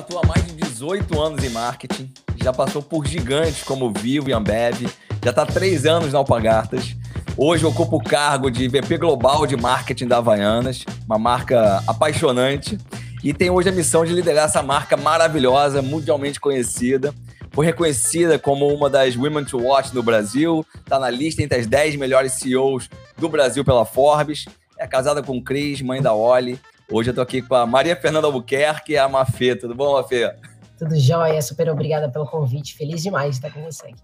atua há mais de 18 anos em marketing, já passou por gigantes como Vivo e Ambev, já está há três anos na Alpagartas. Hoje ocupa o cargo de VP Global de Marketing da Havaianas, uma marca apaixonante, e tem hoje a missão de liderar essa marca maravilhosa, mundialmente conhecida. Foi reconhecida como uma das Women to Watch no Brasil, está na lista entre as 10 melhores CEOs do Brasil pela Forbes. É casada com Cris, mãe da Oli. Hoje eu tô aqui com a Maria Fernanda Albuquerque e a Mafê. Tudo bom, Mafê? Tudo jóia, super obrigada pelo convite. Feliz demais de estar com você aqui.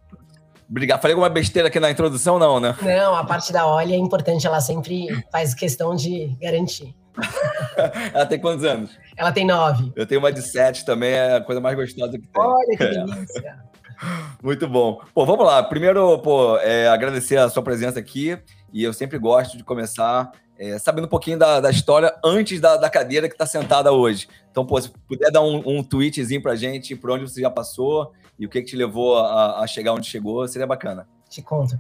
Obrigado. Falei alguma besteira aqui na introdução, não, né? Não, a parte da Oli é importante, ela sempre faz questão de garantir. ela tem quantos anos? Ela tem nove. Eu tenho uma de sete também, é a coisa mais gostosa que tem. Olha que é. delícia. Muito bom. Pô, vamos lá. Primeiro, pô, é, agradecer a sua presença aqui. E eu sempre gosto de começar é, sabendo um pouquinho da, da história antes da, da cadeira que está sentada hoje. Então, pô, se puder dar um, um tweetzinho para gente por onde você já passou e o que, que te levou a, a chegar onde chegou, seria bacana. Te conto.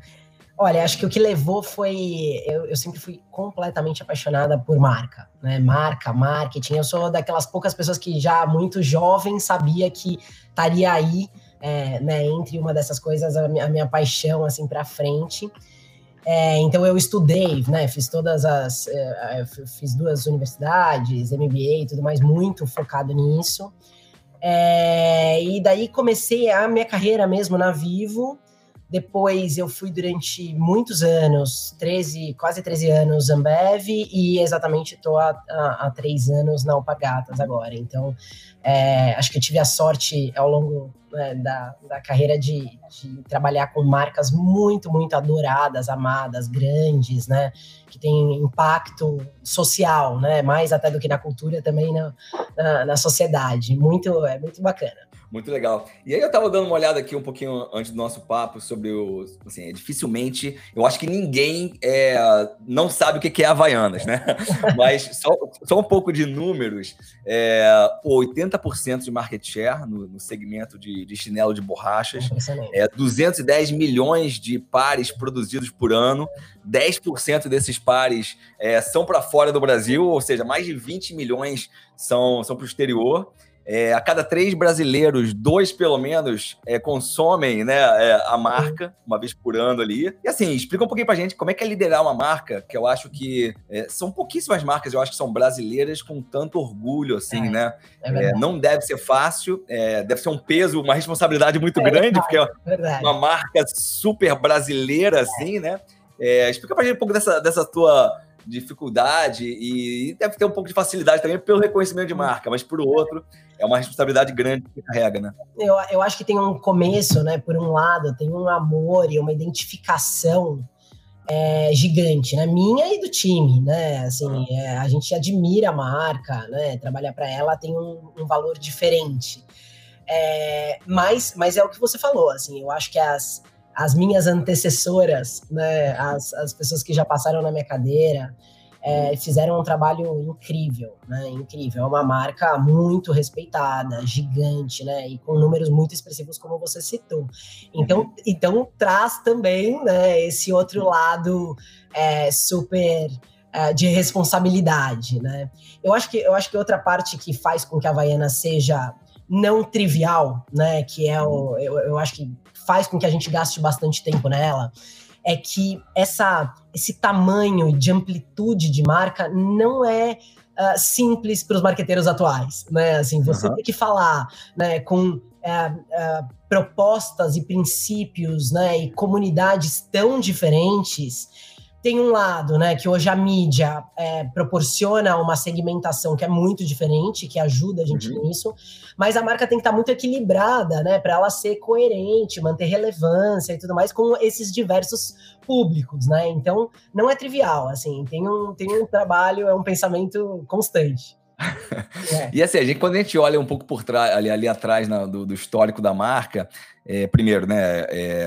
Olha, acho que o que levou foi. Eu, eu, sempre fui completamente apaixonada por marca, né? Marca, marketing. Eu sou daquelas poucas pessoas que já muito jovem sabia que estaria aí, é, né? Entre uma dessas coisas, a minha, a minha paixão, assim, para frente. É, então eu estudei, né? Fiz todas as. É, é fiz duas universidades, MBA e tudo mais, muito focado nisso. É, e daí comecei a minha carreira mesmo na Vivo. Depois eu fui durante muitos anos, 13, quase 13 anos Ambev e exatamente estou há, há, há, três anos na Alpagatas agora. Então, é, acho que eu tive a sorte ao longo né, da, da carreira de, de, trabalhar com marcas muito, muito adoradas, amadas, grandes, né? Que tem impacto social, né? Mais até do que na cultura, também na, na, na sociedade. Muito, é muito bacana. Muito legal. E aí eu tava dando uma olhada aqui um pouquinho antes do nosso papo sobre o. Assim, é, dificilmente. Eu acho que ninguém é, não sabe o que é Havaianas, né? Mas só, só um pouco de números. É, 80% de market share no, no segmento de, de, chinelo de borrachas. É, 210 milhões de pares produzidos por ano. 10% desses pares é, são para fora do Brasil, ou seja, mais de 20 milhões são, são para o exterior. É, a cada três brasileiros, dois pelo menos é, consomem né, é, a marca, uma vez por ano ali. E assim, explica um pouquinho pra gente como é que é liderar uma marca, que eu acho que é, são pouquíssimas marcas, eu acho que são brasileiras com tanto orgulho, assim, é, né? É não deve ser fácil, deve ser um peso, uma responsabilidade muito grande, porque é uma marca super brasileira, assim, né? explica pra gente um pouco dessa, dessa tua dificuldade e deve ter um pouco de facilidade também pelo reconhecimento de marca, mas por outro, é uma responsabilidade grande que carrega, né? Eu, eu acho que tem um começo, né? Por um lado, tem um amor e uma identificação é, gigante, né? Minha e do time, né? Assim, é, a gente admira a marca, né? Trabalhar para ela tem um, um valor diferente. É, mas, mas é o que você falou, assim, eu acho que as, as minhas antecessoras, né, as, as pessoas que já passaram na minha cadeira, é, fizeram um trabalho incrível, né? Incrível. É uma marca muito respeitada, gigante, né? E com números muito expressivos, como você citou. Então, uhum. então traz também né, esse outro lado é, super é, de responsabilidade, né? Eu acho que eu acho que outra parte que faz com que a Havaiana seja não trivial, né? Que é o, eu, eu acho que faz com que a gente gaste bastante tempo nela, é que essa, esse tamanho de amplitude de marca não é uh, simples para os marqueteiros atuais, né? Assim, você uhum. tem que falar, né, com uh, uh, propostas e princípios, né, e comunidades tão diferentes tem um lado, né, que hoje a mídia é, proporciona uma segmentação que é muito diferente, que ajuda a gente uhum. nisso, mas a marca tem que estar muito equilibrada, né, para ela ser coerente, manter relevância e tudo mais com esses diversos públicos, né? Então, não é trivial, assim, tem um, tem um trabalho, é um pensamento constante. é. E assim, a gente, quando a gente olha um pouco por trás, ali, ali atrás na, do, do, histórico da marca, é, primeiro, né, é,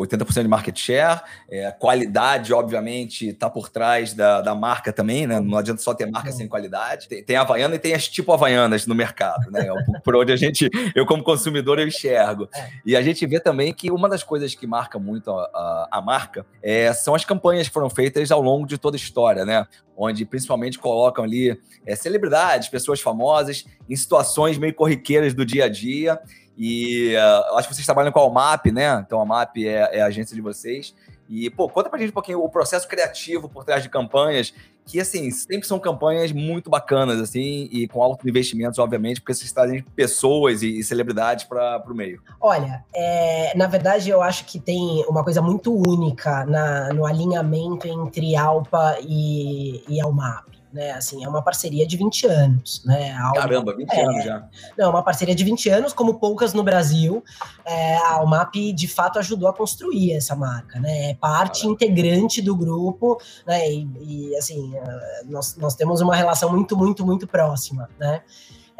80% de market share, é, qualidade, obviamente, está por trás da, da marca também, né? Não adianta só ter marca sem qualidade. Tem, tem Havaiana e tem as tipo Havaianas no mercado, né? É por onde a gente, eu como consumidor, eu enxergo. É. E a gente vê também que uma das coisas que marca muito a, a, a marca é, são as campanhas que foram feitas ao longo de toda a história, né? Onde principalmente colocam ali é, celebridades, pessoas famosas, em situações meio corriqueiras do dia a dia e uh, acho que vocês trabalham com a OMAP, né? Então a OMAP é, é, a agência de vocês. E, pô, conta pra gente um pouquinho o processo criativo por trás de campanhas, que, assim, sempre são campanhas muito bacanas, assim, e com altos investimentos, obviamente, porque vocês trazem pessoas e, e celebridades para o meio. Olha, é, na verdade, eu acho que tem uma coisa muito única na, no alinhamento entre Alpa e, e Almap né? Assim, é uma parceria de 20 anos, né? Caramba, 20 é, anos já. Não, é uma parceria de 20 anos, como poucas no Brasil. É, a Almap, de fato, ajudou a construir essa marca, né? É parte Caramba. integrante do grupo, né? E, e, assim, é, nós, nós temos uma relação muito, muito, muito próxima, né?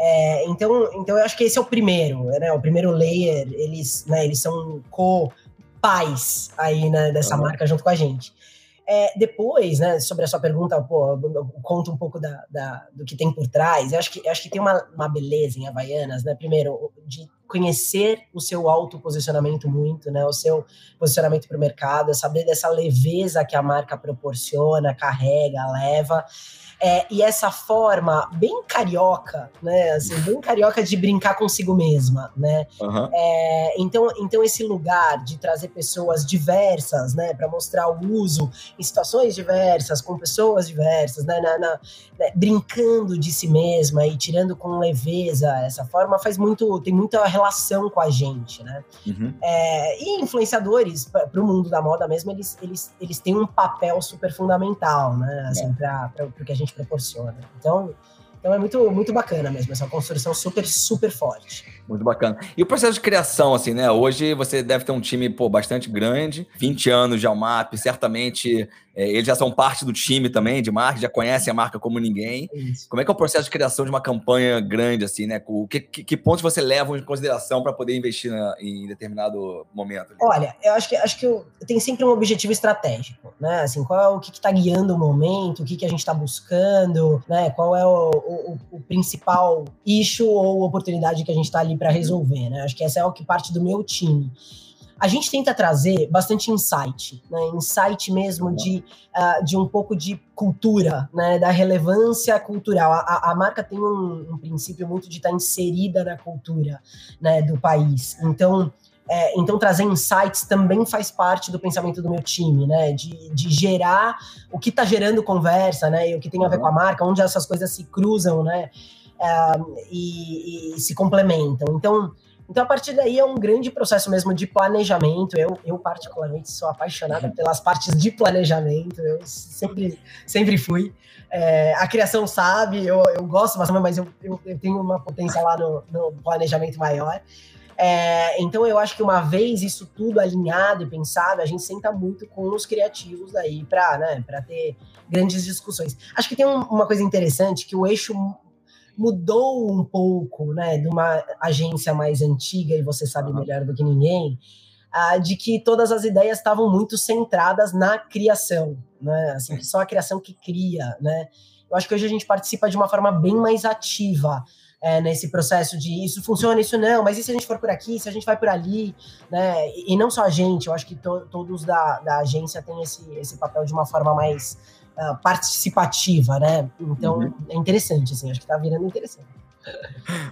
É, então, então eu acho que esse é o primeiro, né? O primeiro layer, eles, né, eles são co-pais aí né, dessa marca junto com a gente. É, depois, né, sobre a sua pergunta, pô, conta um pouco da, da, do que tem por trás. Eu acho que, eu acho que tem uma, uma beleza em Havaianas, né? Primeiro, de conhecer o seu autoposicionamento muito, né? O seu posicionamento para o mercado, saber dessa leveza que a marca proporciona, carrega, leva. É, e essa forma bem carioca, né? Assim, bem carioca de brincar consigo mesma, né? Uhum. É, então, então, esse lugar de trazer pessoas diversas, né? Para mostrar o uso em situações diversas, com pessoas diversas, né? Na, na, né? Brincando de si mesma e tirando com leveza essa forma, faz muito, tem muita relação com a gente, né? Uhum. É, e influenciadores, para o mundo da moda mesmo, eles, eles, eles têm um papel super fundamental, né? Assim, é. para o que a gente gente proporciona. Então, então é muito, muito bacana mesmo, essa construção super, super forte. Muito bacana. E o processo de criação, assim, né? Hoje você deve ter um time, pô, bastante grande, 20 anos de Almap, certamente é, eles já são parte do time também de marca, já conhecem a marca como ninguém. Isso. Como é que é o processo de criação de uma campanha grande, assim, né? O que, que, que pontos você leva em consideração para poder investir na, em determinado momento? Olha, eu acho que acho que eu, tem sempre um objetivo estratégico, né? Assim, qual é o que está guiando o momento, o que, que a gente está buscando, né? Qual é o, o, o, principal issue ou oportunidade que a gente está ali para resolver, né? Acho que essa é o que parte do meu time a gente tenta trazer bastante insight, né? Insight mesmo de, uh, de um pouco de cultura, né? Da relevância cultural. A, a marca tem um, um, princípio muito de estar inserida na cultura né, do país. Então, é, então, trazer insights também faz parte do pensamento do meu time, né? De, de gerar o que está gerando conversa, né? E o que tem a ver com a marca, onde essas coisas se cruzam, né? Uh, e, e se complementam. Então, então, a partir daí é um grande processo mesmo de planejamento. Eu, eu particularmente, sou apaixonada uhum. pelas partes de planejamento. Eu sempre, sempre fui. É, a criação sabe, eu, eu gosto bastante, mas eu, eu, eu tenho uma potência lá no, no planejamento maior. É, então eu acho que uma vez isso tudo alinhado e pensado, a gente senta muito com os criativos daí para né, ter grandes discussões. Acho que tem um, uma coisa interessante que o eixo mudou um pouco, né, de uma agência mais antiga, e você sabe melhor do que ninguém, uh, de que todas as ideias estavam muito centradas na criação, né, assim, só a criação que cria, né. Eu acho que hoje a gente participa de uma forma bem mais ativa, é, nesse processo de isso funciona, isso não, mas e se a gente for por aqui, se a gente vai por ali, né? E, e não só a gente, eu acho que to, todos da, da agência têm esse, esse papel de uma forma mais uh, participativa, né? Então uhum. é interessante, assim, acho que tá virando interessante.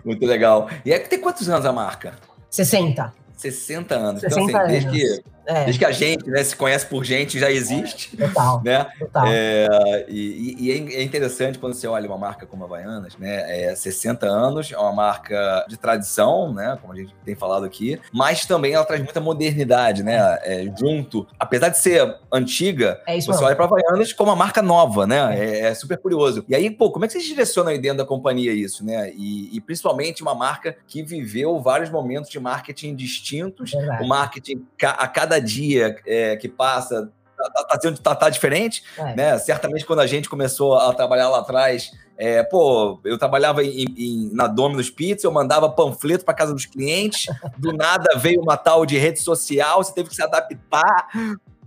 Muito legal. E é que tem quantos anos a marca? 60. 60 anos. 60 então, assim, desde que é. Desde que a gente né, se conhece por gente, já existe. É, total. Né? total. É, e, e, é, é interessante quando você olha uma marca como a Havaianas, né? É 60 anos, é uma marca de tradição, né? Como a gente tem falado aqui, mas também ela traz muita modernidade, né? É, junto. Apesar de ser antiga, é você olha para a Havaianas como uma marca nova, né? É. é, super curioso. E aí, pô, como é que vocês direcionam aí dentro da companhia isso, né? E, e principalmente uma marca que viveu vários momentos de marketing distintos, o marketing a cada dia é, que passa tá, tá, tá, tá diferente, é. né? Certamente quando a gente começou a trabalhar lá atrás, É, pô, eu trabalhava em, em, na Domino's Pizza, eu mandava panfleto para casa dos clientes, do nada veio uma tal de rede social, você teve que se adaptar.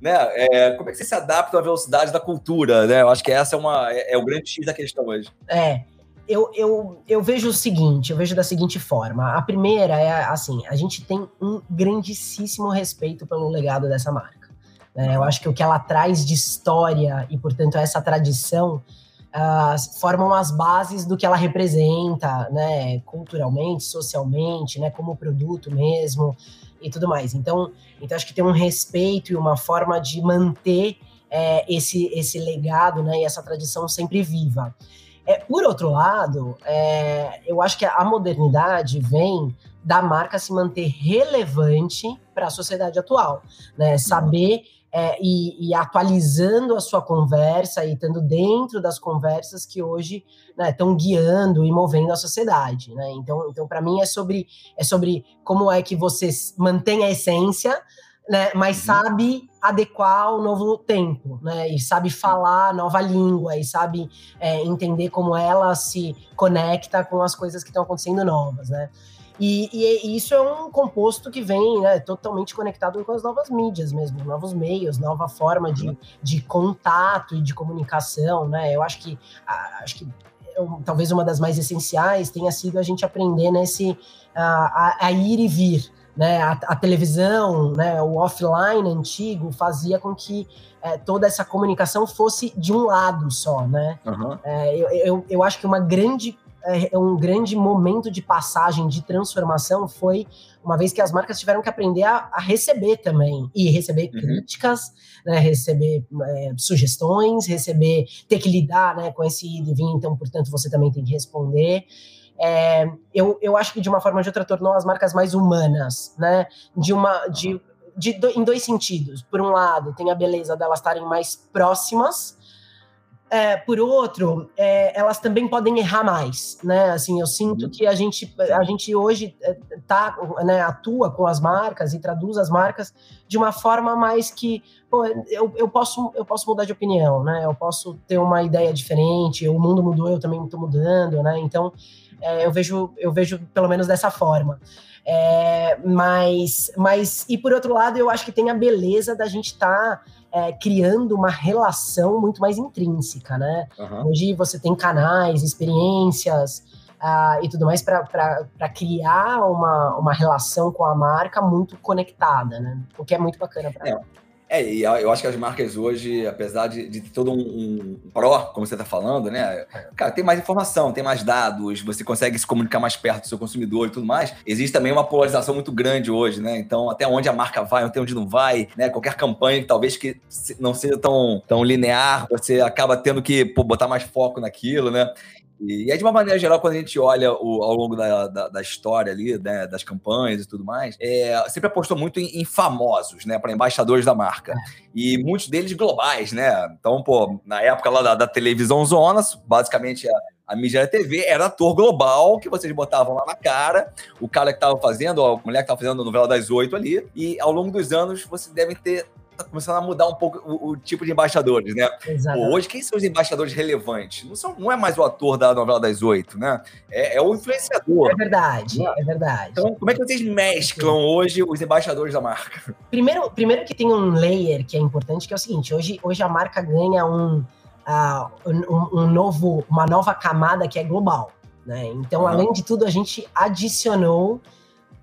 Né? É, como é que você se adapta à velocidade da cultura? Né? Eu acho que essa é, uma, é, é o grande X da questão hoje. É, eu, eu, eu vejo o seguinte, eu vejo da seguinte forma. A primeira é assim, a gente tem um grandíssimo respeito pelo legado dessa marca. Né? Eu acho que o que ela traz de história e, portanto, essa tradição uh, formam as bases do que ela representa, né? Culturalmente, socialmente, né? Como produto mesmo e tudo mais. Então, então acho que tem um respeito e uma forma de manter é, esse, esse legado, né? E essa tradição sempre viva. É, por outro lado, é, eu acho que a modernidade vem da marca se manter relevante para a sociedade atual, né? Saber é, e, e, atualizando a sua conversa e estando dentro das conversas que hoje estão né, guiando e movendo a sociedade. Né? Então, então para mim, é sobre, é sobre como é que você mantém a essência, né, mas uhum. sabe adequar ao novo tempo, né, e sabe falar nova língua, e sabe é, entender como ela se conecta com as coisas que estão acontecendo novas, né. E, e, isso é um composto que vem né, totalmente conectado com as novas mídias mesmo, novos meios, nova forma de, de contato e de comunicação, né? Eu acho que acho que talvez uma das mais essenciais tenha sido a gente aprender nesse a, a ir e vir. Né, a, a, televisão, né, o offline antigo fazia com que é, toda essa comunicação fosse de um lado só, né? Uhum. É, eu, eu, eu, acho que uma grande é, é um grande momento de passagem, de transformação, foi uma vez que as marcas tiveram que aprender a, a receber também, e receber uhum. críticas, né, receber é, sugestões, receber, ter que lidar né, com esse ir e vir, então, portanto, você também tem que responder. É, eu, eu acho que de uma forma ou de outra tornou as marcas mais humanas, né? De uma. De, de, de, em dois sentidos. Por um lado, tem a beleza delas estarem mais próximas, é, por outro, é, elas também podem errar mais, né? Assim, eu sinto uhum. que a gente, a gente hoje é, tá, né, atua com as marcas e traduz as marcas de uma forma mais que, pô, eu, eu, posso, eu posso mudar de opinião, né? Eu posso ter uma ideia diferente, o mundo mudou, eu também estou mudando, né? Então, é, eu vejo, eu vejo pelo menos dessa forma. É, mas, mas, e por outro lado, eu acho que tem a beleza da gente estar tá é, criando uma relação muito mais intrínseca, né? Uhum. Hoje você tem canais, experiências uh, e tudo mais para criar uma, uma relação com a marca muito conectada, né? O que é muito bacana para é. É, e eu acho que as marcas hoje, apesar de, de todo um, um pró, como você está falando, né? Cara, tem mais informação, tem mais dados, você consegue se comunicar mais perto do seu consumidor e tudo mais. Existe também uma polarização muito grande hoje, né? Então, até onde a marca vai, até onde não vai, né? Qualquer campanha, talvez que não seja tão, tão linear, você acaba tendo que pô, botar mais foco naquilo, né? E, aí, de uma maneira geral, quando a gente olha o, ao longo da, da, da história ali, né, das campanhas e tudo mais, é, sempre apostou muito em, em famosos, né, para embaixadores da marca. E muitos deles globais, né? Então, pô, na época lá da, da televisão Zonas, basicamente a, a mídia TV era ator global que vocês botavam lá na cara, o cara que estava fazendo, a mulher que estava fazendo a novela das oito ali, e ao longo dos anos vocês devem ter tá começando a mudar um pouco o, o tipo de embaixadores, né? Pô, hoje, quem são os embaixadores relevantes? Não, são, não é mais o ator da novela das oito, né? É, é o influenciador. É verdade, né? é verdade. Então, como é que vocês mesclam hoje os embaixadores da marca? Primeiro, primeiro que tem um layer que é importante, que é o seguinte: hoje, hoje a marca ganha um, uh, um, um novo, uma nova camada que é global. Né? Então, uhum. além de tudo, a gente adicionou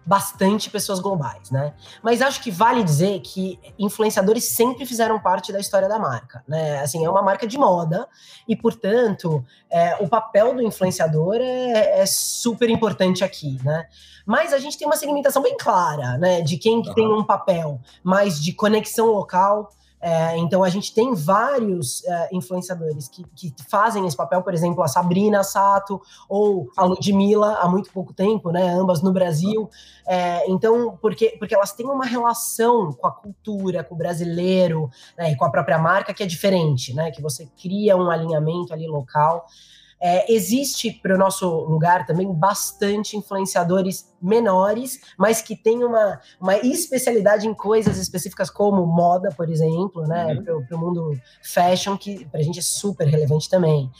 bastante pessoas globais, né? Mas acho que vale dizer que influenciadores sempre fizeram parte da história da marca, né? Assim, é uma marca de moda e, portanto, é, o papel do influenciador é, é, super importante aqui, né? Mas a gente tem uma segmentação bem clara, né? De quem uhum. tem um papel mais de conexão local, é, então a gente tem vários é, influenciadores que, que, fazem esse papel, por exemplo, a Sabrina Sato ou a Ludmilla há muito pouco tempo, né? Ambas no Brasil. É, então, porque, porque elas têm uma relação com a cultura, com o brasileiro, né, e com a própria marca que é diferente, né? Que você cria um alinhamento ali local. É, existe para o nosso lugar também bastante influenciadores menores, mas que têm uma, uma especialidade em coisas específicas como moda, por exemplo, né? Uhum. Para o mundo fashion, que para a gente é super relevante também.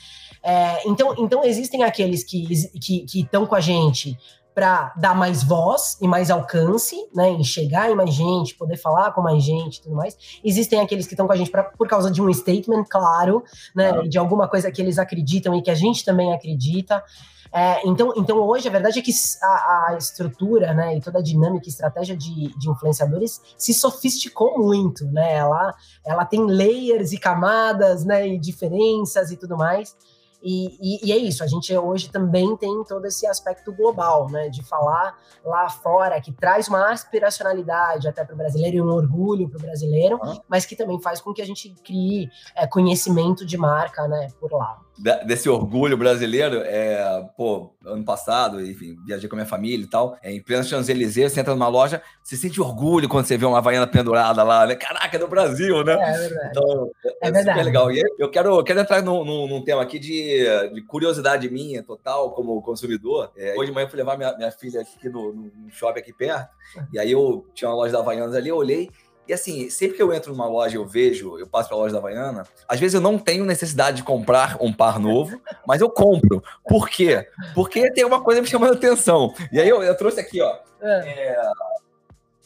É, então, então existem aqueles que estão que, que com a gente para dar mais voz e mais alcance, né, em chegar em mais gente, poder falar com mais gente e tudo mais. Existem aqueles que estão com a gente pra, por causa de um statement claro, né, de alguma coisa que eles acreditam e que a gente também acredita. É, então, então, hoje, a verdade é que a, a, estrutura né, e toda a dinâmica e estratégia de, de influenciadores se sofisticou muito. Né? Ela, ela tem layers e camadas né, e diferenças e tudo mais. E, e, e, é isso, a gente hoje também tem todo esse aspecto global, né? De falar lá fora, que traz uma aspiracionalidade até para o brasileiro e um orgulho para o brasileiro, mas que também faz com que a gente crie é, conhecimento de marca, né, por lá desse orgulho brasileiro, é, pô, ano passado, enfim, viajei com a minha família e tal, é, em plena Champs-Élysées, você entra numa loja, você sente orgulho quando você vê uma Havaiana pendurada lá, né? Caraca, é do Brasil, né? É, é verdade. Então, é, é verdade. legal. E eu quero, quero entrar num, num, num, tema aqui de, de curiosidade minha, total, como consumidor. É, hoje de manhã eu fui levar minha, minha filha aqui no, no shopping aqui perto, e aí eu tinha uma loja da Havaianas ali, eu olhei, e assim, sempre que eu entro numa loja e eu vejo, eu passo pela loja da Havaiana, às vezes eu não tenho necessidade de comprar um par novo, mas eu compro. Por quê? Porque tem uma coisa me chamando a atenção. E aí eu, eu trouxe aqui, ó. É. É,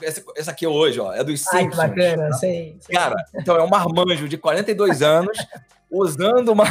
essa, essa aqui hoje, ó, é dos Simpsons. Ai, que bacana, tá? sei, sei. Cara, então é um marmanjo de 42 anos usando uma,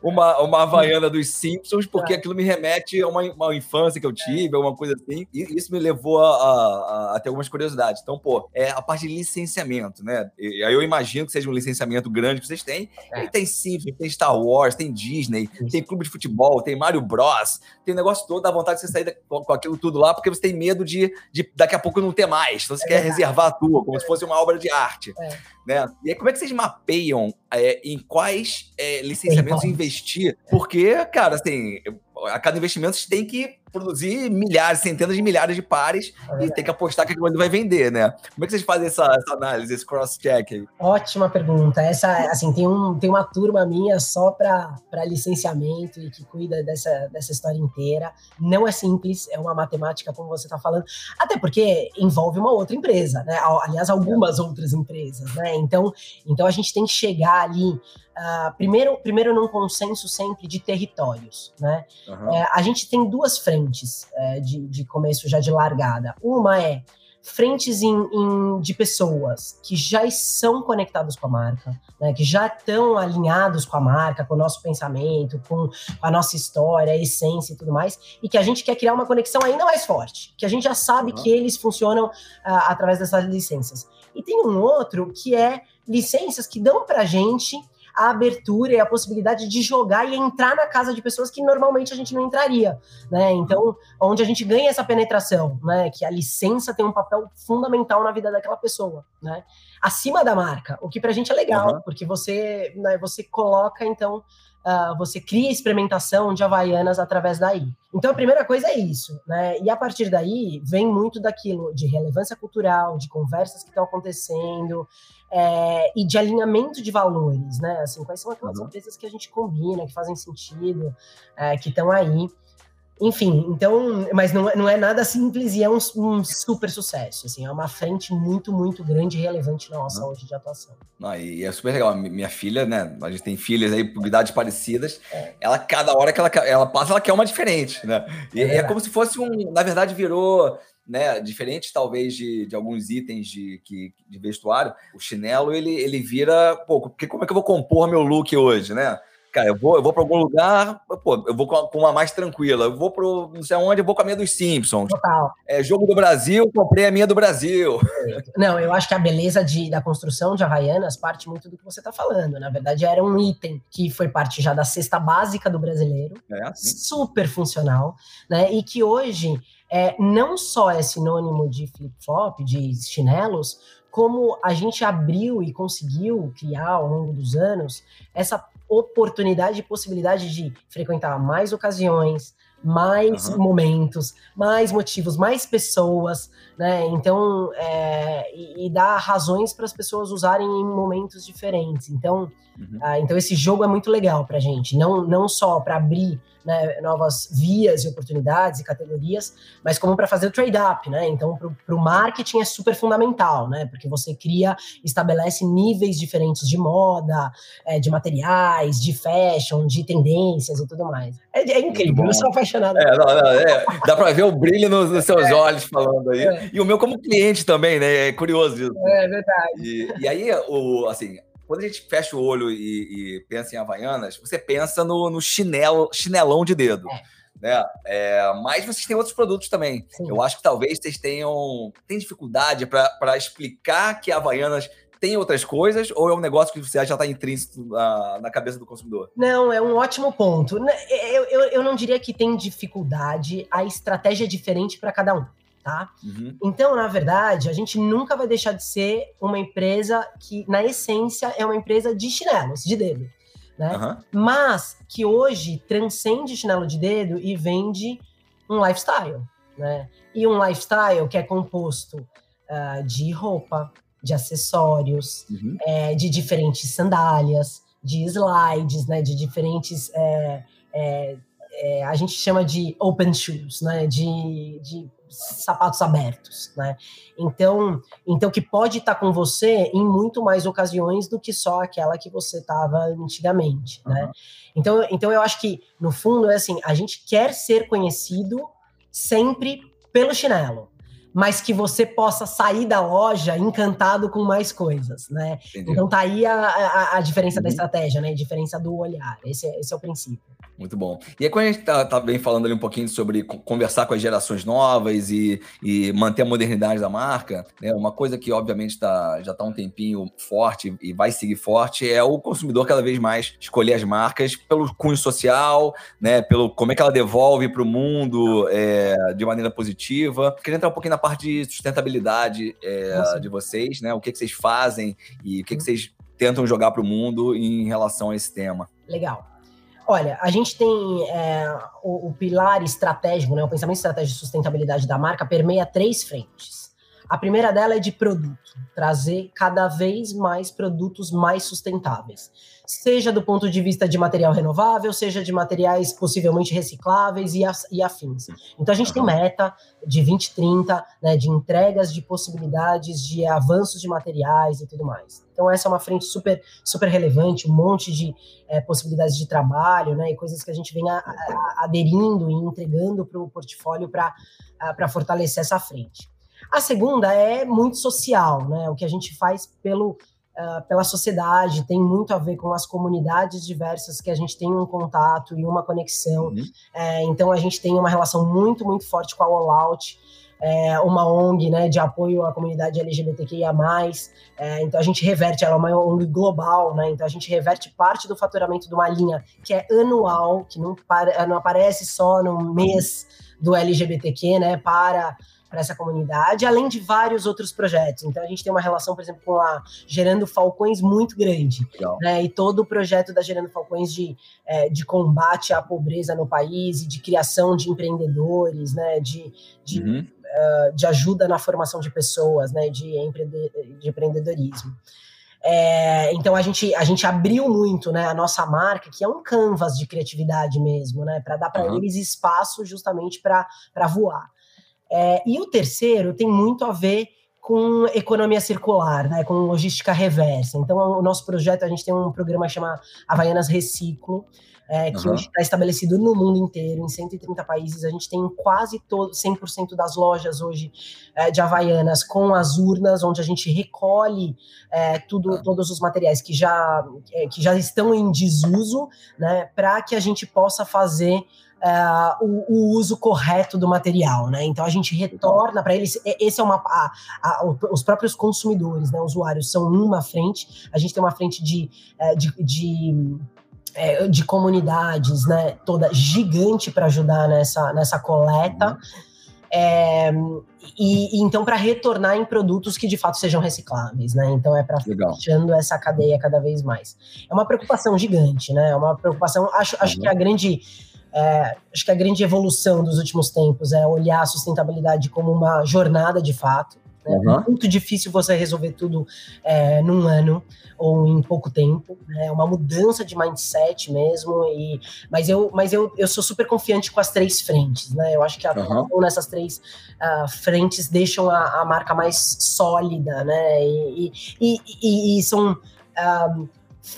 uma, uma Havaiana dos Simpsons, porque aquilo me remete a uma, uma infância que eu tive, alguma coisa assim, e isso me levou a, a, a, ter algumas curiosidades. Então, pô, é a parte de licenciamento, né? E aí eu imagino que seja um licenciamento grande que vocês têm. É. E tem Simpsons, tem Star Wars, tem Disney, tem clube de futebol, tem Mario Bros, tem o negócio todo, dá vontade de você sair com, com aquilo tudo lá, porque você tem medo de, de daqui a pouco não ter mais. Então você é quer verdade. reservar a tua, como é. se fosse uma obra de arte. É. Né? E aí, como é que vocês mapeiam é, em quais é, licenciamentos investir? Porque, cara, assim, a cada investimento você tem que produzir milhares, centenas de milhares de pares é e tem que apostar que aquilo vai vender, né? Como é que vocês fazem essa, essa análise, esse cross-check aí? Ótima pergunta. Essa, assim, tem, um, tem uma turma minha só para licenciamento e que cuida dessa, dessa história inteira. Não é simples, é uma matemática, como você está falando, até porque envolve uma outra empresa, né? Aliás, algumas outras empresas, né? Então, então a gente tem que chegar ali Uh, primeiro, primeiro num consenso sempre de territórios, né? Uhum. É, a gente tem duas frentes é, de, de começo já de largada. Uma é frentes em, em, de pessoas que já são conectados com a marca, né, que já estão alinhados com a marca, com o nosso pensamento, com a nossa história, a essência e tudo mais, e que a gente quer criar uma conexão ainda mais forte, que a gente já sabe uhum. que eles funcionam uh, através dessas licenças. E tem um outro que é licenças que dão para a gente a abertura e a possibilidade de jogar e entrar na casa de pessoas que normalmente a gente não entraria, né? Então, onde a gente ganha essa penetração, né? Que a licença tem um papel fundamental na vida daquela pessoa, né? Acima da marca, o que pra gente é legal, uhum. porque você, né, você coloca, então, Uh, você cria experimentação de Havaianas através daí. Então, a primeira coisa é isso, né? E a partir daí, vem muito daquilo de relevância cultural, de conversas que estão acontecendo, é, e de alinhamento de valores, né? Assim, quais são aquelas uhum. empresas que a gente combina, que fazem sentido, é, que estão aí. Enfim, então, mas não, é, não é nada simples e é um, um, super sucesso. Assim, é uma frente muito, muito grande e relevante nossa uhum. hoje de atuação. Não, e é super legal. Minha filha, né? A gente tem filhas aí idades parecidas. É. Ela, cada hora que ela, ela passa, ela quer uma diferente, né? E é, é como se fosse um. Na verdade, virou né, diferente talvez de, de alguns itens de, que, de vestuário, o chinelo ele, ele vira, pô, porque como é que eu vou compor meu look hoje, né? Cara, eu vou, eu vou para algum lugar, pô, eu vou com uma mais tranquila. Eu vou para não sei onde, eu vou com a minha dos Simpsons. Total. É, jogo do Brasil, comprei a minha do Brasil. Não, eu acho que a beleza de, da construção de Havaianas parte muito do que você está falando. Na verdade, era um item que foi parte já da cesta básica do brasileiro, é, super funcional, né? E que hoje é, não só é sinônimo de flip-flop, de chinelos, como a gente abriu e conseguiu criar ao longo dos anos essa oportunidade e possibilidade de frequentar mais ocasiões, mais uhum. momentos, mais motivos, mais pessoas, né? Então, é, e, e dá razões para as pessoas usarem em momentos diferentes. Então, uhum. ah, então esse jogo é muito legal para gente, não, não só para abrir né, novas vias e oportunidades e categorias, mas como para fazer o trade-up, né? Então, para o marketing é super fundamental, né? Porque você cria, estabelece níveis diferentes de moda, é, de materiais, de fashion, de tendências e tudo mais. É, é incrível, eu sou apaixonado. É, não, não, é, dá para ver o brilho nos, nos seus é. olhos falando aí. É. E o meu como cliente também, né? É curioso isso. É verdade. E, e aí, o, assim, quando a gente fecha o olho e, e pensa em Havaianas, você pensa no, no chinelo, chinelão de dedo. É. Né? É, mas vocês têm outros produtos também. Sim. Eu acho que talvez vocês tenham tem dificuldade para explicar que Havaianas tem outras coisas ou é um negócio que você já está intrínseco na, na, cabeça do consumidor? Não, é um ótimo ponto. Eu, eu, eu não diria que tem dificuldade, a estratégia é diferente para cada um tá? Uhum. Então, na verdade, a gente nunca vai deixar de ser uma empresa que, na essência, é uma empresa de chinelos, de dedo, né? Uhum. Mas que hoje transcende chinelo de dedo e vende um lifestyle, né? E um lifestyle que é composto uh, de roupa, de acessórios, uhum. é, de diferentes sandálias, de slides, né? De diferentes... É, é, é, a gente chama de open shoes, né? De, de sapatos abertos, né? Então, então que pode estar tá com você em muito mais ocasiões do que só aquela que você estava antigamente, uhum. né? Então, então eu acho que no fundo é assim, a gente quer ser conhecido sempre pelo chinelo, mas que você possa sair da loja encantado com mais coisas, né? Entendi. Então tá aí a, a, a diferença uhum. da estratégia, né? A diferença do olhar. Esse é, esse é o princípio. Muito bom. E aí, quando a gente tá, tá bem falando ali um pouquinho sobre conversar com as gerações novas e, e manter a modernidade da marca, né? Uma coisa que, obviamente, tá, já está um tempinho forte e vai seguir forte é o consumidor cada vez mais escolher as marcas pelo cunho social, né? Pelo como é que ela devolve para o mundo é, de maneira positiva. Queria entrar um pouquinho na parte de sustentabilidade é, de vocês, né? O que, que vocês fazem e o que, que vocês tentam jogar para o mundo em relação a esse tema. Legal. Olha, a gente tem é, o, o, pilar estratégico, né, o pensamento estratégico de sustentabilidade da marca permeia três frentes. A primeira dela é de produto, trazer cada vez mais produtos mais sustentáveis seja do ponto de vista de material renovável, seja de materiais possivelmente recicláveis e, e afins. Então a gente tem meta de 2030, né, de entregas de possibilidades de avanços de materiais e tudo mais. Então essa é uma frente super super relevante, um monte de é, possibilidades de trabalho, né, e coisas que a gente vem a, a, aderindo e entregando para o portfólio para fortalecer essa frente. A segunda é muito social, né? O que a gente faz pelo uh, pela sociedade, tem muito a ver com as comunidades diversas que a gente tem um contato e uma conexão. Uhum. É, então a gente tem uma relação muito, muito forte com a All Out. É, uma ONG né, de apoio à comunidade LGBTQIA+. É, então a gente reverte, ela é uma ONG global, né, então a gente reverte parte do faturamento de uma linha que é anual, que não, para, não aparece só no mês do LGBTQ, né, para para essa comunidade, além de vários outros projetos. Então a gente tem uma relação, por exemplo, com a Gerando Falcões muito grande. Né? E todo o projeto da Gerando Falcões de, é, de combate à pobreza no país e de criação de empreendedores, né? de, de, uhum. uh, de ajuda na formação de pessoas, né? de, empreende de empreendedorismo. É, então a gente, a gente abriu muito né, a nossa marca, que é um canvas de criatividade mesmo, né? Para dar para uhum. eles espaço justamente para voar. É, e o terceiro tem muito a ver com economia circular, né, com logística reversa. Então, o nosso projeto, a gente tem um programa que chama Havaianas Reciclo, é, que uhum. hoje está estabelecido no mundo inteiro, em 130 países. A gente tem quase todo, 100% das lojas hoje é, de Havaianas com as urnas, onde a gente recolhe é, tudo, uhum. todos os materiais que já, é, que já estão em desuso, né, para que a gente possa fazer uh, o, o, uso correto do material, né? Então a gente retorna para eles. Esse é uma a, a, os próprios consumidores, né? Usuários são uma frente. A gente tem uma frente de, eh, de, de eh, de comunidades, né, toda gigante para ajudar nessa, nessa coleta. Uhum. É, e, e, então para retornar em produtos que de fato sejam recicláveis, né? Então é para fechando essa cadeia cada vez mais. É uma preocupação gigante, né? É uma preocupação. Acho, acho uhum. que a grande é, acho que a grande evolução dos últimos tempos é olhar a sustentabilidade como uma jornada de fato. Né? Uhum. É muito difícil você resolver tudo é, num ano ou em pouco tempo. Né? É uma mudança de mindset mesmo. E, mas eu, mas eu, eu sou super confiante com as três frentes. Né? Eu acho que a uhum. nessas três uh, frentes deixam a, a, marca mais sólida. Né? E, e, e, e são. Uh,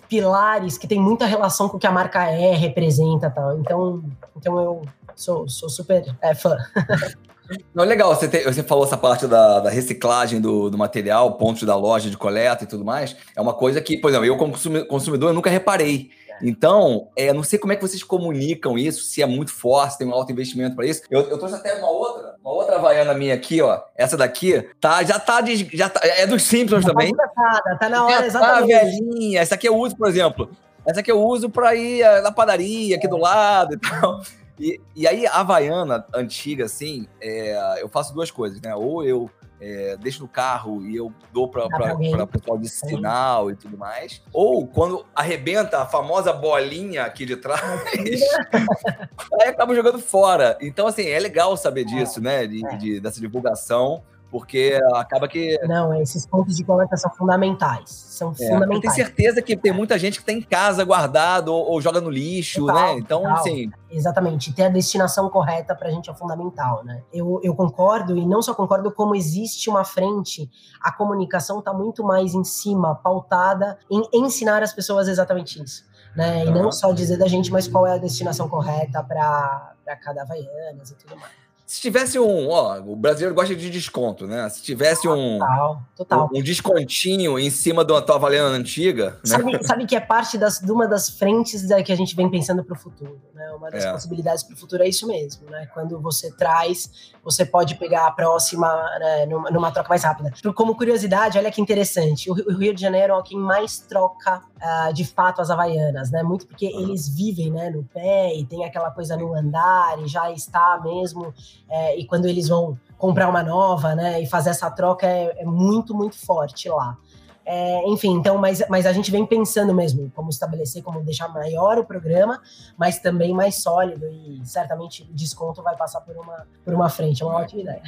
pilares que tem muita relação com o que a marca é, representa tal. Então, então eu sou, sou super é, fã. Não, legal, você, te, você falou essa parte da, da reciclagem do, do, material, pontos da loja de coleta e tudo mais. É uma coisa que, por exemplo, eu como consumidor eu nunca reparei. Então, é, não sei como é que vocês comunicam isso, se é muito forte, tem um alto investimento para isso. Eu, eu trouxe até uma outra, uma outra Havaiana minha aqui, ó. Essa daqui, tá, já tá, de, já tá é dos Simpsons tá também. Tá, tá na hora, já exatamente. Tá velhinha. Essa aqui eu uso, por exemplo. Essa aqui eu uso para ir eh, na padaria aqui do lado e tal. E, e aí, a Havaiana antiga, assim, é, eu faço duas coisas, né? Ou eu é, deixo no carro e eu dou para o pessoal de sinal e tudo mais. Ou quando arrebenta a famosa bolinha aqui de trás, aí acaba jogando fora. Então, assim, é legal saber disso, é, né? De, é. de, dessa divulgação porque acaba que. Não, esses pontos de coleta são fundamentais. São é, fundamentais. Tem certeza que tem muita gente que tem em casa guardado ou, ou joga no lixo, total, né? Então, total. assim. Exatamente. Ter a destinação correta para a gente é fundamental, né? Eu, eu concordo, e não só concordo, como existe uma frente, a comunicação está muito mais em cima, pautada em ensinar as pessoas exatamente isso. Né? E não só dizer da gente, mas qual é a destinação correta para cada Havaianas e tudo mais. Se tivesse um, ó, o brasileiro gosta de desconto, né? Se tivesse um, total, total. um, um descontinho em cima de uma tua valendo antiga. Né? Sabe, sabe que é parte das, de uma das frentes da que a gente vem pensando para o futuro, né? Uma das é. possibilidades para o futuro é isso mesmo, né? Quando você traz, você pode pegar a próxima né, numa, numa, troca mais rápida. Como curiosidade, olha que interessante, o, o Rio de Janeiro é quem mais troca uh, de fato as havaianas, né? Muito porque eles vivem, né, no pé e tem aquela coisa no andar e já está mesmo é, e quando eles vão comprar uma nova, né, e fazer essa troca é, é muito, muito forte lá. É, enfim, então, mas, mas a gente vem pensando mesmo como estabelecer, como deixar maior o programa, mas também mais sólido e certamente o desconto vai passar por uma, por uma frente, é uma ótima ideia.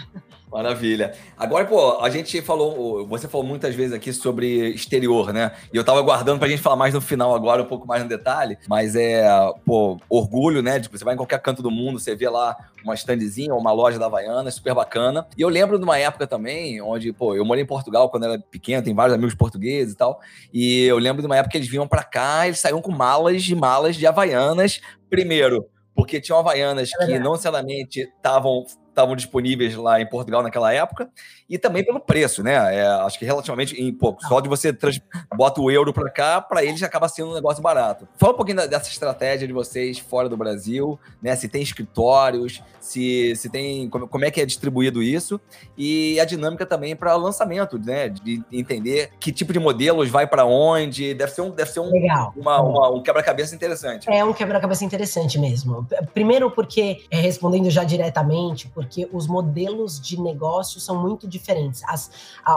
Maravilha. Agora, pô, a gente falou, você falou muitas vezes aqui sobre exterior, né? E eu tava aguardando pra gente falar mais no final agora, um pouco mais no detalhe, mas é, pô, orgulho, né? Que você vai em qualquer canto do mundo, você vê lá uma standzinha ou uma loja da Havaiana, super bacana. E eu lembro de uma época também, onde, pô, eu morei em Portugal quando era pequeno, tem vários amigos portugueses e tal. E eu lembro de uma época que eles vinham para cá, eles saíam com malas e malas de Havaianas, primeiro, porque tinham Havaianas é que não necessariamente estavam estavam disponíveis lá em Portugal naquela época, e também pelo preço, né? É, acho que relativamente em pouco. Só de você trans, bota o euro para cá, para eles acaba sendo um negócio barato. Fala um pouquinho dessa estratégia de vocês fora do Brasil, né? Se tem escritórios, se, se tem como, como é que é distribuído isso e a dinâmica também para lançamento, né? De entender que tipo de modelos vai para onde. Deve ser um, deve ser um. Uma, uma, um quebra-cabeça interessante. É um quebra-cabeça interessante mesmo. Primeiro porque, é, respondendo já diretamente, porque os modelos de negócio são muito diferentes. As,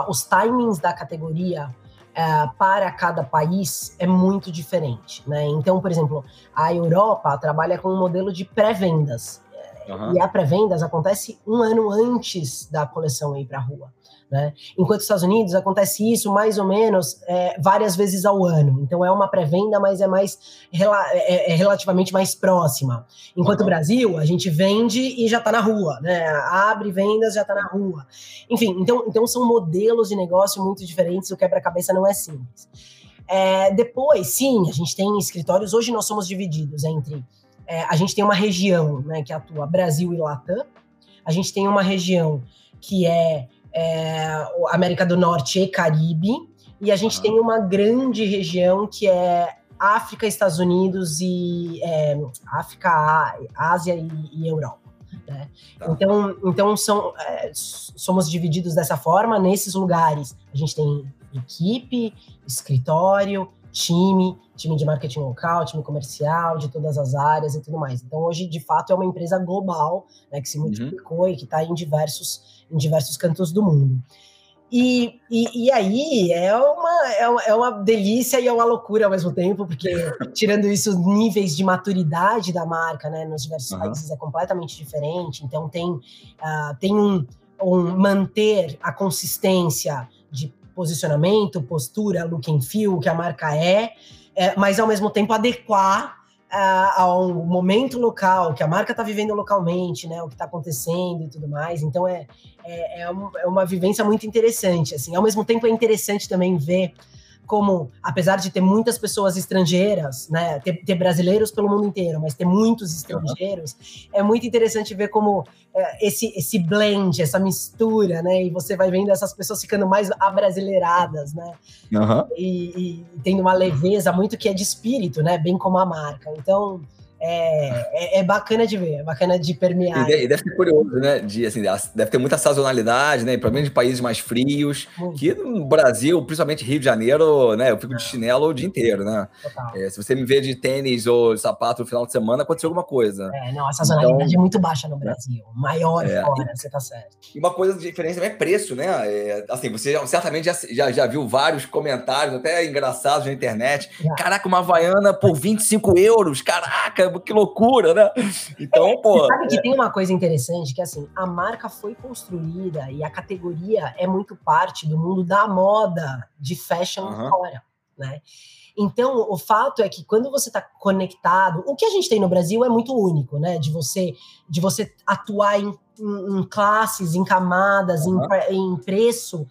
os timings da categoria Uh, para cada país é muito diferente, né? Então, por exemplo, a Europa trabalha com um modelo de pré-vendas. Uhum. E a pré-vendas acontece um ano antes da coleção ir para a rua. Né? Enquanto nos Estados Unidos acontece isso mais ou menos é, várias vezes ao ano. Então é uma pré-venda, mas é mais é, é, relativamente mais próxima. Enquanto o uhum. Brasil, a gente vende e já está na rua, né? Abre vendas, já está na rua. Enfim, então, então são modelos de negócio muito diferentes, o quebra-cabeça não é simples. É, depois, sim, a gente tem escritórios. Hoje nós somos divididos entre. É, a gente tem uma região né, que atua Brasil e Latam. A gente tem uma região que é é, América do Norte e Caribe, e a gente tem uma grande região que é África, Estados Unidos e é, África, Ásia e, e Europa. Né? Tá. Então, então são, é, somos divididos dessa forma. Nesses lugares, a gente tem equipe, escritório, time, time de marketing local, time comercial, de todas as áreas e tudo mais. Então, hoje, de fato, é uma empresa global, né, que se uhum. multiplicou uhum. e que está em diversos, em diversos cantos do mundo. E, e, e, aí é uma, é, uma, é uma delícia e é uma loucura ao mesmo tempo, porque tirando isso, níveis de maturidade da marca, né, nos diversos uhum. países é completamente diferente. Então tem, uh, tem um, um manter a consistência de posicionamento, postura, look and feel que a marca é, é mas ao mesmo tempo adequar ao momento local, que a marca está vivendo localmente, né, o que está acontecendo e tudo mais. Então é, é, é, uma, é uma vivência muito interessante. Assim, ao mesmo tempo é interessante também ver como, apesar de ter muitas pessoas estrangeiras, né, ter, ter brasileiros pelo mundo inteiro, mas ter muitos estrangeiros, uhum. é muito interessante ver como é, esse, esse blend, essa mistura, né, e você vai vendo essas pessoas ficando mais abrasileiradas, né, uhum. e, e tendo uma leveza muito que é de espírito, né, bem como a marca. Então, é, é, é, bacana de ver, é bacana de permear. E deve ser curioso, né? De, assim, deve ter muita sazonalidade, né? Pelo menos de países mais frios. Muito. Que no Brasil, principalmente Rio de Janeiro, né? Eu fico de chinelo o dia inteiro, né? É, se você me vê de tênis ou de sapato no final de semana, aconteceu alguma coisa. É, não, a sazonalidade então, é muito baixa no Brasil. Maior é. fora, você tá certo. E uma coisa de diferença é preço, né? É, assim, você certamente já, já, já, viu vários comentários, até engraçados na internet. Caraca, uma Havaiana por 25 euros, caraca! Que loucura, né? Então, é, pô. sabe que é... tem uma coisa interessante que assim, a marca foi construída e a categoria é muito parte do mundo da moda de fashion uhum. fora, né? Então, o fato é que quando você está conectado, o que a gente tem no Brasil é muito único, né? De você, de você atuar em, em, em classes, em camadas, uhum. em, em preço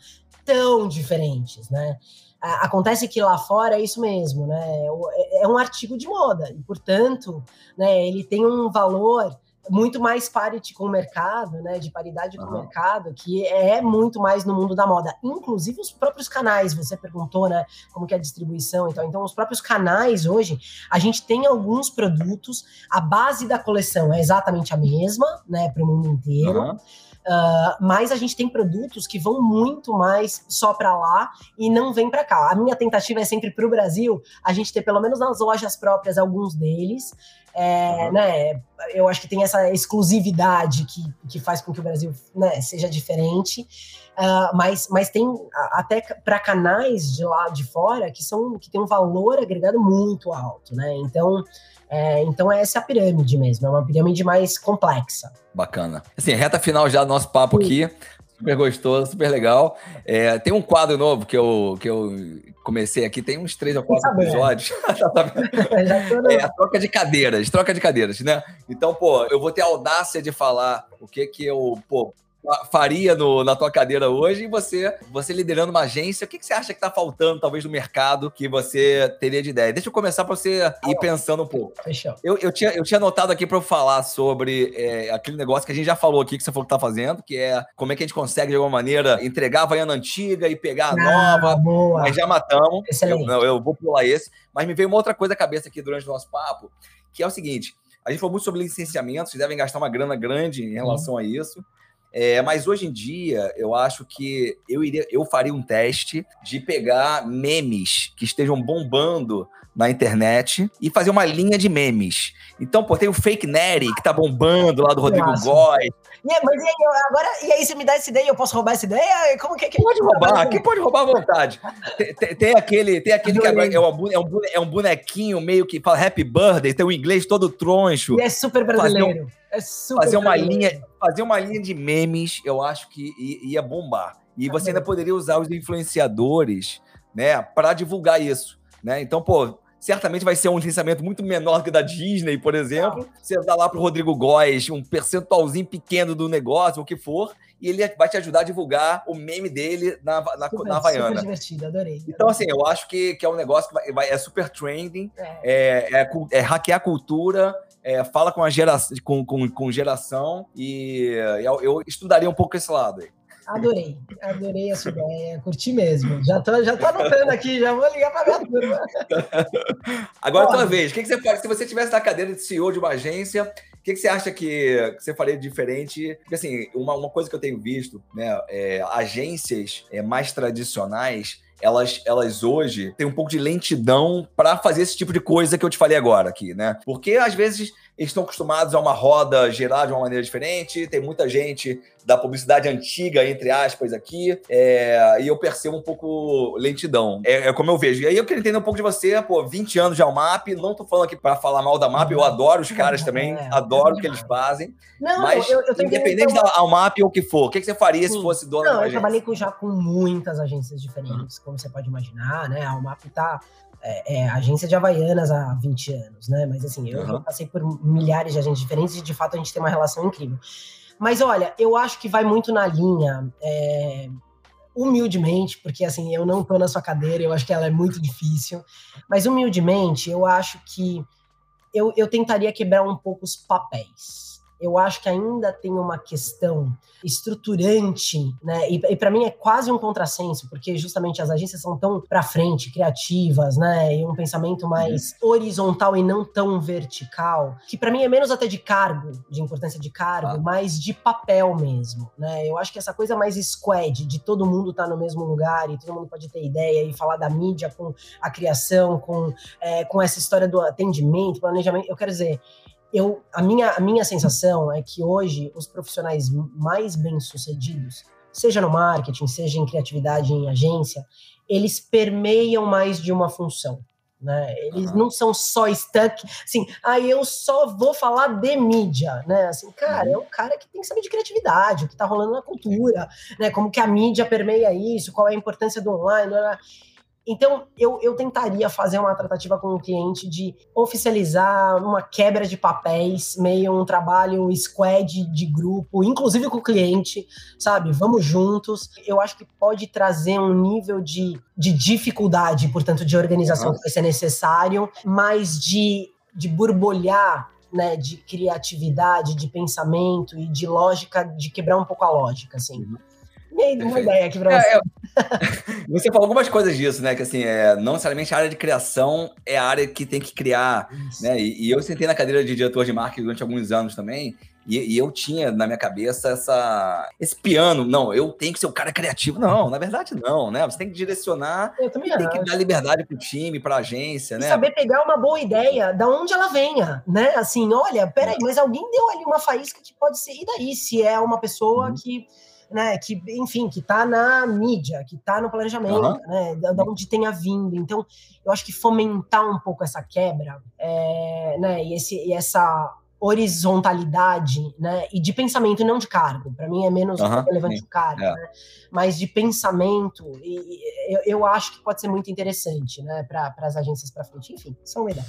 tão diferentes, né? acontece que lá fora é isso mesmo, né? É, um artigo de moda e, portanto, né, ele tem um valor muito mais parity com o mercado, né, de paridade com uhum. o mercado, que é muito mais no mundo da moda. Inclusive os próprios canais, você perguntou, né, como que é a distribuição, então, então os próprios canais hoje, a gente tem alguns produtos, a base da coleção é exatamente a mesma, né, para o mundo inteiro. Uhum. Uh, mas a gente tem produtos que vão muito mais só para lá e não vem para cá. A minha tentativa é sempre para o Brasil a gente ter pelo menos nas lojas próprias alguns deles. É, né, eu acho que tem essa exclusividade que, que faz com que o Brasil né, seja diferente. Uh, mas, mas tem até para canais de lá de fora que são que tem um valor agregado muito alto, né? Então é, então essa é a pirâmide mesmo, é uma pirâmide mais complexa. Bacana. Assim, reta final já do nosso papo Sim. aqui. Super gostoso, super legal. É, tem um quadro novo que eu, que eu comecei aqui, tem uns três ou quatro episódios. é, a troca de cadeiras, troca de cadeiras, né? Então, pô, eu vou ter a audácia de falar o que que eu, pô, faria no, na tua cadeira hoje e você, você liderando uma agência, o que, que você acha que está faltando, talvez, no mercado que você teria de ideia? Deixa eu começar para você ir pensando um pouco. Fechou. Eu, eu, tinha, eu tinha anotado aqui para eu falar sobre é, aquele negócio que a gente já falou aqui, que você falou que está fazendo, que é como é que a gente consegue, de alguma maneira, entregar a Havaiana antiga e pegar a ah, nova. Boa. Mas já matamos. Excelente. Eu, eu vou pular esse. Mas me veio uma outra coisa à cabeça aqui durante o nosso papo, que é o seguinte. A gente falou muito sobre licenciamento, vocês devem gastar uma grana grande em relação uhum. a isso. É, mas hoje em dia, eu acho que eu iria, eu faria um teste de pegar memes que estejam bombando na internet e fazer uma linha de memes. Então, pô, tem o Fake Nery, que tá bombando lá do Rodrigo Góes. Yeah, mas e aí, agora, e aí você me dá essa ideia, eu posso roubar essa ideia? Como que é que Pode roubar, quem pode roubar à vontade. tem, tem, tem, aquele, tem aquele que agora é, um, é, um, é um bonequinho meio que fala Happy Birthday, tem o inglês todo troncho. E é super brasileiro. Um, é super fazer uma linha, fazer uma linha de memes, eu acho que ia bombar. E você ainda poderia usar os influenciadores, né, para divulgar isso, né? Então, pô, certamente vai ser um licenciamento muito menor que o da Disney, por exemplo. Ah. Você dá lá pro Rodrigo Góes um percentualzinho pequeno do negócio, o que for, e ele vai te ajudar a divulgar o meme dele na, na, super, na Havaiana. Super divertido, adorei. Então, assim, eu acho que, que é um negócio que vai, vai é super trending, é. É, é, é hackear a cultura, é, fala com a geração, com, com, com geração, e eu, eu estudaria um pouco esse lado aí. Adorei, adorei essa ideia, curti mesmo. Já tô, já tô anotando aqui, já vou ligar para minha turma. Agora, tua vez, o que, que você faz? Se você tivesse na cadeira de CEO de uma agência, o que, que você acha que, que você faria diferente? Porque, assim, uma, uma coisa que eu tenho visto, né, é, agências é, mais tradicionais, elas, elas hoje têm um pouco de lentidão para fazer esse tipo de coisa que eu te falei agora aqui, né? Porque às vezes eles estão acostumados a uma roda gerar de uma maneira diferente, tem muita gente da publicidade antiga, entre aspas, aqui, é, e eu percebo um pouco lentidão. É, é, como eu vejo. E aí eu queria entender um pouco de você, pô, 20 anos já o MAP, não tô falando aqui para falar mal da MAP, eu adoro os caras também, é, adoro o que eles fazem. Não, mas eu, eu independente da Almap ou o que for, o que, que você faria Sim. se fosse dona não, eu trabalhei com, já com muitas agências diferentes, como você pode imaginar, né? A Almap tá é, é, agência de Havaianas há 20 anos, né? Mas assim, eu, uhum. passei por milhares de agentes diferentes e de fato a gente tem uma relação incrível. Mas olha, eu acho que vai muito na linha. É, humildemente, porque assim, eu não tô na sua cadeira, eu acho que ela é muito difícil, mas humildemente, eu acho que eu, eu tentaria quebrar um pouco os papéis eu acho que ainda tem uma questão estruturante, né? E, e para mim é quase um contrassenso, porque justamente as agências são tão para frente, criativas, né? E um pensamento mais uhum. horizontal e não tão vertical, que para mim é menos até de cargo, de importância de cargo, ah. mais de papel mesmo, né? Eu acho que essa coisa mais squad, de todo mundo estar tá no mesmo lugar e todo mundo pode ter ideia e falar da mídia com a criação, com, é, com essa história do atendimento, planejamento, eu quero dizer, eu, a, minha, a minha sensação é que hoje os profissionais mais bem-sucedidos, seja no marketing, seja em criatividade, em agência, eles permeiam mais de uma função. Né? Eles uhum. não são só stuck, assim, ah, eu só vou falar de mídia, né? Assim, cara, uhum. é um cara que tem que saber de criatividade, o que está rolando na cultura, né? Como que a mídia permeia isso, qual é a importância do online. Blá, blá. Então, eu, eu tentaria fazer uma tratativa com o cliente de oficializar uma quebra de papéis, meio um trabalho squad de grupo, inclusive com o cliente, sabe? Vamos juntos. Eu acho que pode trazer um nível de, de dificuldade, portanto, de organização Nossa. que vai ser necessário, mas de, de borbulhar né, de criatividade, de pensamento e de lógica, de quebrar um pouco a lógica, assim. Uhum uma ideia aqui pra você. É, você falou algumas coisas disso, né? Que assim, é, não necessariamente a área de criação é a área que tem que criar, Isso. né? E, e, eu sentei na cadeira de diretor de marketing durante alguns anos também. E, e, eu tinha na minha cabeça essa, esse piano. Não, eu tenho que ser o cara criativo. Não, na verdade, não, né? Você tem que direcionar eu também tem que dar liberdade pro time, pra agência, e né? Saber pegar uma boa ideia, da onde ela venha, né? Assim, olha, peraí, mas alguém deu ali uma faísca que pode ser. E daí, se é uma pessoa uhum. que né, que, enfim, que está na mídia, que está no planejamento, uhum. né, da, onde tenha vindo. Então, eu acho que fomentar um pouco essa quebra, é, né, e, esse, e essa horizontalidade, né, e de pensamento não de cargo. Para mim é menos uhum, relevante o cargo, é. né, mas de pensamento. E, eu, eu, acho que pode ser muito interessante, né, para as agências para frente. Enfim, só uma ideia.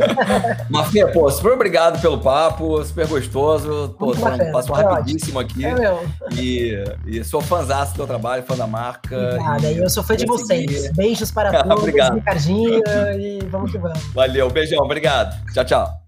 Mafia, pô, super obrigado pelo papo, super gostoso. Pô, passou rapidíssimo aqui. É meu. E, e sou fãzaço do teu trabalho, fã da marca. Obrigada, e eu sou fã de vocês. Seguir. Beijos para todos, obrigado. Ricardinho, e vamos que vamos. Valeu, beijão, obrigado. Tchau, tchau.